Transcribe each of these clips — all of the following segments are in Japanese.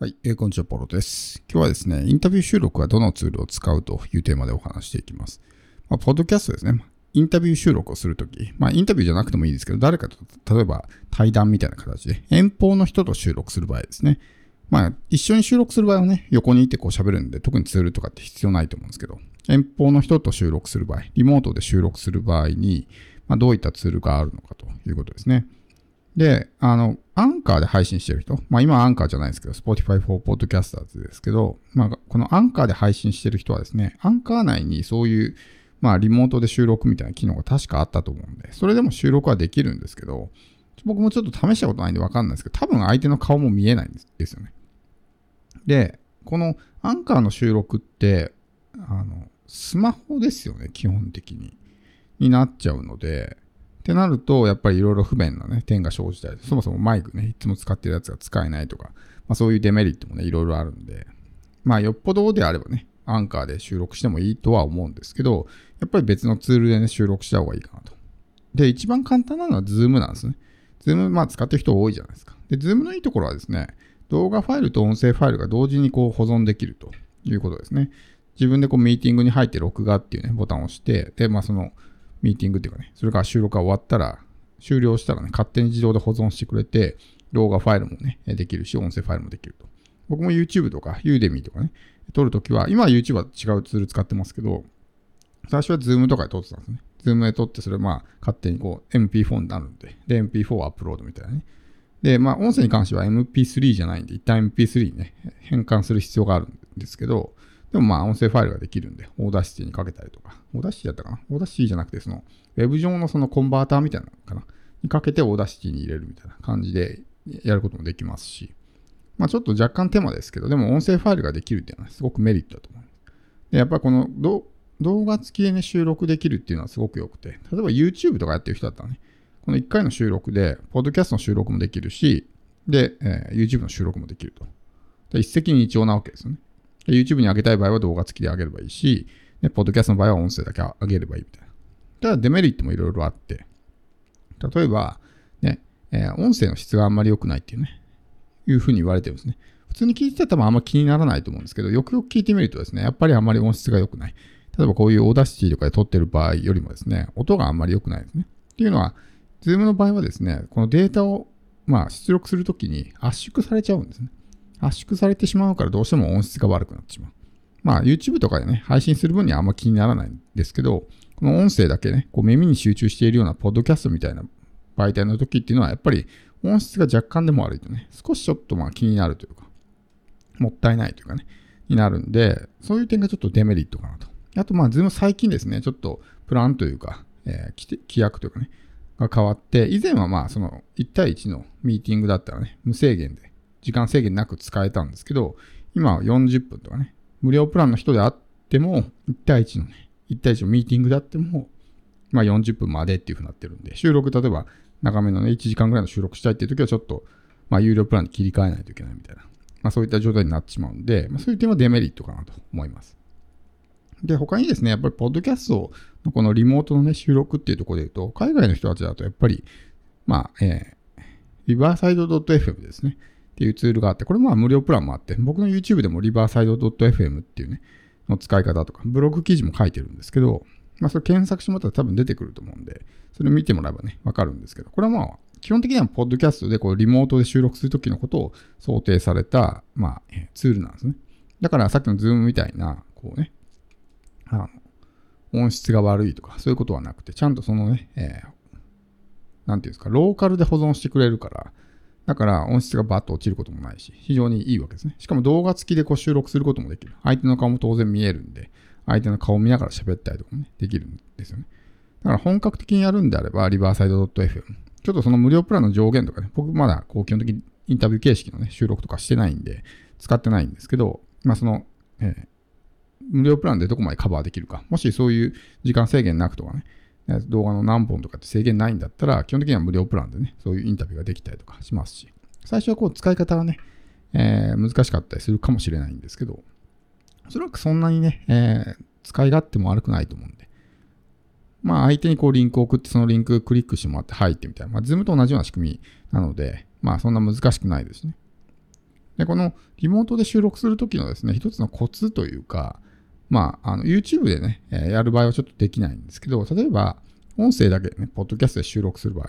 はい、えー、こんにちは、ポロです。今日はですね、インタビュー収録はどのツールを使うというテーマでお話していきます。まあ、ポッドキャストですね。インタビュー収録をするとき、まあ、インタビューじゃなくてもいいですけど、誰かと、例えば対談みたいな形で、遠方の人と収録する場合ですね。まあ、一緒に収録する場合はね、横にいてこう喋るんで、特にツールとかって必要ないと思うんですけど、遠方の人と収録する場合、リモートで収録する場合に、まあ、どういったツールがあるのかということですね。で、あの、アンカーで配信してる人、まあ今アンカーじゃないですけど、Spotify for Podcasters ですけど、まあこのアンカーで配信してる人はですね、アンカー内にそういう、まあリモートで収録みたいな機能が確かあったと思うんで、それでも収録はできるんですけど、僕もちょっと試したことないんでわかんないですけど、多分相手の顔も見えないんですよね。で、このアンカーの収録って、あの、スマホですよね、基本的に。になっちゃうので、ってなると、やっぱりいろいろ不便なね、点が生じたり、そもそもマイクね、いつも使ってるやつが使えないとか、まあそういうデメリットもね、いろいろあるんで、まあよっぽどであればね、アンカーで収録してもいいとは思うんですけど、やっぱり別のツールでね、収録した方がいいかなと。で、一番簡単なのは Zoom なんですね。Zoom、まあ使ってる人多いじゃないですか。で、Zoom のいいところはですね、動画ファイルと音声ファイルが同時にこう保存できるということですね。自分でこうミーティングに入って録画っていうね、ボタンを押して、で、まあそのミーティングっていうかね、それから収録が終わったら、終了したらね、勝手に自動で保存してくれて、動画ファイルもね、できるし、音声ファイルもできると。僕も YouTube とか Udemy とかね、撮るときは、今は YouTube は違うツール使ってますけど、最初は Zoom とかで撮ってたんですね。Zoom で撮って、それまあ、勝手にこう MP4 になるんで、で、MP4 をアップロードみたいなね。で、まあ、音声に関しては MP3 じゃないんで、一旦 MP3 にね、変換する必要があるんですけど、でもまあ音声ファイルができるんで、 Audacity にかけたりとか、オーダーシティだったかな？ Audacity じゃなくて、その、ウェブ上のそのコンバーターみたいなのかな？にかけて Audacity に入れるみたいな感じでやることもできますし、まあちょっと若干手間ですけど、でも音声ファイルができるっていうのはすごくメリットだと思う。で、やっぱりこの動画付きでね、収録できるっていうのはすごく良くて、例えば YouTube とかやってる人だったらね、この1回の収録で、ポッドキャストの収録もできるし、で、えー、YouTube の収録もできると。一石二鳥なわけですよね。YouTube に上げたい場合は動画付きで上げればいいし、ね、ポッドキャストの場合は音声だけ上げればいいみたいな。ただデメリットもいろいろあって、例えば、ね、えー、音声の質があんまり良くないっていうね、いうふうに言われてるんですね。普通に聞いてたら多分あんま気にならないと思うんですけど、よくよく聞いてみるとですね、やっぱりあんまり音質が良くない。例えばこういう Audacity とかで録ってる場合よりもですね、音があんまり良くないですね。っていうのは、ズームの場合はですね、このデータを、まあ、出力するときに圧縮されちゃうんですね。圧縮されてしまうからどうしても音質が悪くなってしまう。まあ YouTube とかでね、配信する分にはあんま気にならないんですけど、この音声だけね、こう耳に集中しているようなポッドキャストみたいな媒体の時っていうのはやっぱり音質が若干でも悪いとね、少しちょっとまあ気になるというか、もったいないというかね、になるんで、そういう点がちょっとデメリットかなと。あとまあ、 Zoom 最近ですね、ちょっとプランというか、えー、規約というかね、が変わって、以前はまあ、その1対1のミーティングだったらね、無制限で時間制限なく使えたんですけど、今は40分とかね、無料プランの人であっても、1対1のね、1対1のミーティングであっても、まあ40分までっていう風になってるんで、収録、例えば長めのね、1時間ぐらいの収録したいっていう時はちょっと、まあ有料プランに切り替えないといけないみたいな、まあそういった状態になってしまうんで、まあそういう点はデメリットかなと思います。で、他にですね、やっぱりポッドキャストのこのリモートのね、収録っていうところで言うと、海外の人たちだとやっぱり、まあ、えー、リバーサイド .fm ですね。っていうツールがあって、これまあ無料プランもあって、僕の YouTube でもリバーサイド .fm っていうね、の使い方とか、ブログ記事も書いてるんですけど、まあそれ検索してもらったら多分出てくると思うんで、それ見てもらえばね、わかるんですけど、これはまあ、基本的にはポッドキャストでこうリモートで収録するときのことを想定された、まあ、ツールなんですね。だからさっきの Zoom みたいな、こうね、あの、音質が悪いとか、そういうことはなくて、ちゃんとそのね、えー、なんていうんですか、ローカルで保存してくれるから、だから音質がバッと落ちることもないし、非常にいいわけですね。しかも動画付きでこう収録することもできる。相手の顔も当然見えるんで、相手の顔を見ながら喋ったりとかもね、できるんですよね。だから本格的にやるんであれば、 Riverside.fm。ちょっとその無料プランの上限とかね、僕まだこう基本的にインタビュー形式のね、収録とかしてないんで、使ってないんですけど、まあその、えー、無料プランでどこまでカバーできるか。もしそういう時間制限なくとかね、動画の何本とかって制限ないんだったら、基本的には無料プランでね、そういうインタビューができたりとかしますし、最初はこう使い方はね、えー、難しかったりするかもしれないんですけど、おそらくそんなにね、えー、使い勝手も悪くないと思うんで、まあ相手にこうリンクを送ってそのリンククリックしてもらって入ってみたいな、まあ Zoom と同じような仕組みなので、まあそんな難しくないですね。で、このリモートで収録するときのですね、一つのコツというか、まあ、あの、YouTube でね、えやる場合はちょっとできないんですけど、例えば、音声だけでね、ポッドキャストで収録する場合、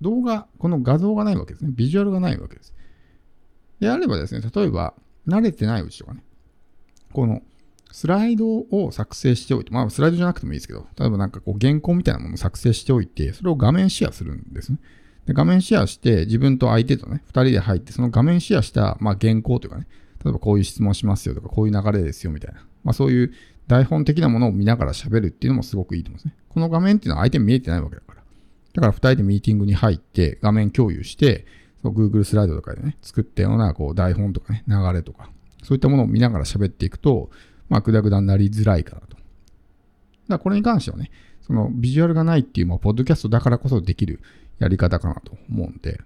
動画、この画像がないわけですね。ビジュアルがないわけです。であればですね、例えば、慣れてないうちとかね、このスライドを作成しておいて、まあスライドじゃなくてもいいですけど、例えばなんかこう原稿みたいなものを作成しておいて、それを画面シェアするんですね。で画面シェアして、自分と相手とね、二人で入って、その画面シェアした、まあ原稿というかね、例えばこういう質問しますよとか、こういう流れですよみたいな、まあそういう台本的なものを見ながら喋るっていうのもすごくいいと思うんですね。この画面っていうのは相手見えてないわけだから。だから二人でミーティングに入って、画面共有して、Google スライドとかでね、作ったようなこう台本とかね、流れとか、そういったものを見ながら喋っていくと、まあ、グダグダになりづらいかなと。だからこれに関してはね、そのビジュアルがないっていう、まあ、ポッドキャストだからこそできるやり方かなと思うんで、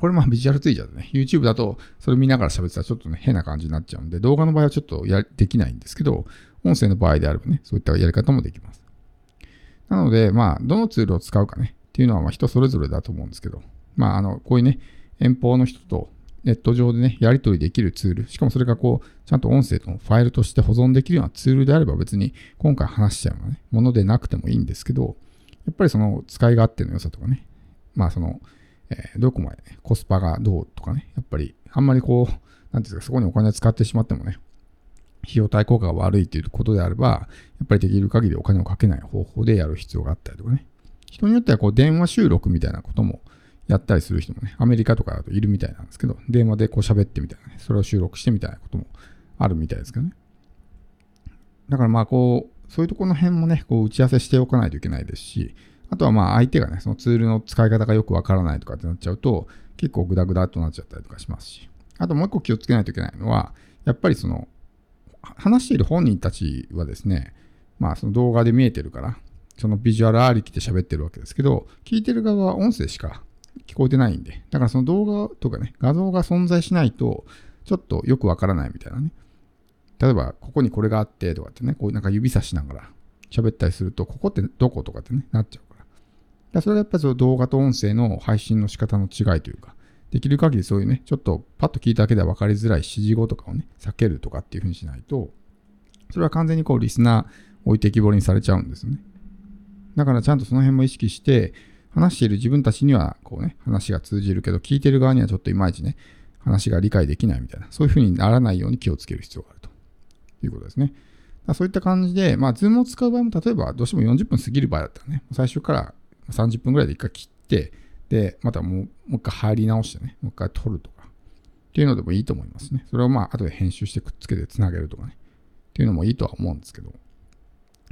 これまあビジュアルついちゃうとね、YouTube だとそれ見ながら喋ってたらちょっとね、変な感じになっちゃうんで、動画の場合はちょっとやできないんですけど、音声の場合であればね、そういったやり方もできます。なので、まあ、どのツールを使うかね、っていうのはまあ人それぞれだと思うんですけど、まあ、あの、こういうね、遠方の人とネット上でね、やり取りできるツール、しかもそれがこう、ちゃんと音声のファイルとして保存できるようなツールであれば別に今回話しちゃうようなね、ものでなくてもいいんですけど、やっぱりその使い勝手の良さとかね、まあその、えー、どこまで、ね、コスパがどうとかね、やっぱりあんまりこう、なんていうか、そこにお金を使ってしまってもね、費用対効果が悪いということであれば、やっぱりできる限りお金をかけない方法でやる必要があったりとかね。人によってはこう電話収録みたいなこともやったりする人もね、アメリカとかだといるみたいなんですけど、電話でこう喋ってみたいなね、それを収録してみたいなこともあるみたいですけどね。だからまあこう、そういうところの辺もね、こう打ち合わせしておかないといけないですし、あとはまあ相手がね、そのツールの使い方がよくわからないとかってなっちゃうと、結構グダグダとなっちゃったりとかしますし、あともう一個気をつけないといけないのは、やっぱりその、話している本人たちはですね、まあその動画で見えてるから、そのビジュアルありきで喋ってるわけですけど、聞いてる側は音声しか聞こえてないんで。だからその動画とかね、画像が存在しないと、ちょっとよくわからないみたいなね。例えば、ここにこれがあってとかってね、こうなんか指さしながら喋ったりすると、ここってどことかってね、なっちゃう。だそれはやっぱりその動画と音声の配信の仕方の違いというか、できる限りそういうね、ちょっとパッと聞いただけでは分かりづらい指示語とかをね、避けるとかっていうふうにしないと、それは完全にこうリスナー置いてきぼりにされちゃうんですよね。だからちゃんとその辺も意識して、話している自分たちには、こうね、話が通じるけど、聞いてる側にはちょっといまいちね、話が理解できないみたいな、そういう風にならないように気をつける必要があるということですね。そういった感じで、まあ、ズームを使う場合も、例えばどうしても40分過ぎる場合だったらね、最初から30分ぐらいで一回切って、で、またもうもう一回入り直してね、もう一回撮るとか、っていうのでもいいと思いますね。それをまあ、後で編集してくっつけてつなげるとかね、っていうのもいいとは思うんですけど、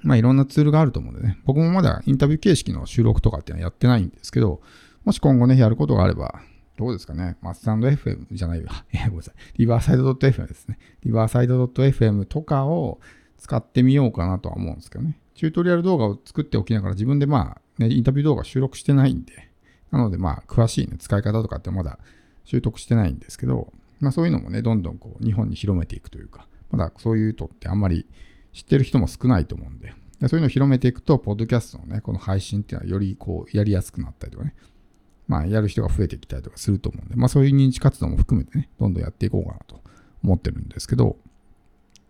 まあいろんなツールがあると思うんでね、僕もまだインタビュー形式の収録とかっていうのはやってないんですけど、もし今後ね、やることがあれば、どうですかね、まあ、スタンド FM じゃないわ、えごめんなさい、リバーサイド .fm ですね。リバーサイド .fm とかを使ってみようかなとは思うんですけどね。チュートリアル動画を作っておきながら自分でまあ、ね、インタビュー動画収録してないんで、なのでまあ、詳しいね、使い方とかってまだ習得してないんですけど、まあそういうのもね、どんどんこう、日本に広めていくというか、まだそういうとってあんまり知ってる人も少ないと思うんで、そういうのを広めていくと、ポッドキャストのね、この配信っていうのはよりこう、やりやすくなったりとかね、まあ、やる人が増えてきたりとかすると思うんで、まあそういう認知活動も含めてね、どんどんやっていこうかなと思ってるんですけど、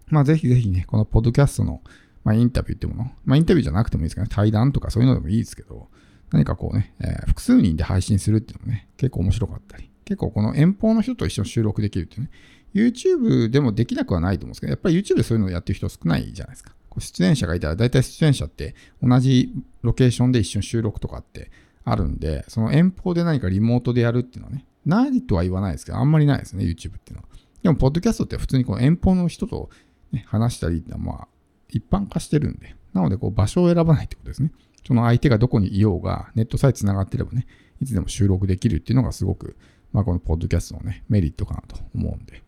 まあぜひぜひね、このポッドキャストの、まあ、インタビューってもの、まあインタビューじゃなくてもいいですけどね、対談とかそういうのでもいいですけど、何かこうね、えー、複数人で配信するっていうのもね、結構面白かったり、結構この遠方の人と一緒に収録できるっていうね、YouTube でもできなくはないと思うんですけど、やっぱり YouTube でそういうのをやってる人少ないじゃないですか。出演者がいたら、大体出演者って同じロケーションで一緒に収録とかってあるんで、その遠方で何かリモートでやるっていうのはね、ないとは言わないですけど、あんまりないですね、YouTube っていうのは。でも、ポッドキャストって普通にこの遠方の人と、ね、話したり、まあ、一般化してるんで、なので、こう、場所を選ばないってことですね。その相手がどこにいようが、ネットさえ繋がってればね、いつでも収録できるっていうのがすごく、まあ、このポッドキャストのね、メリットかなと思うんで、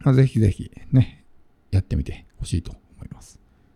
まあ、ぜひぜひね、やってみてほしいと思います。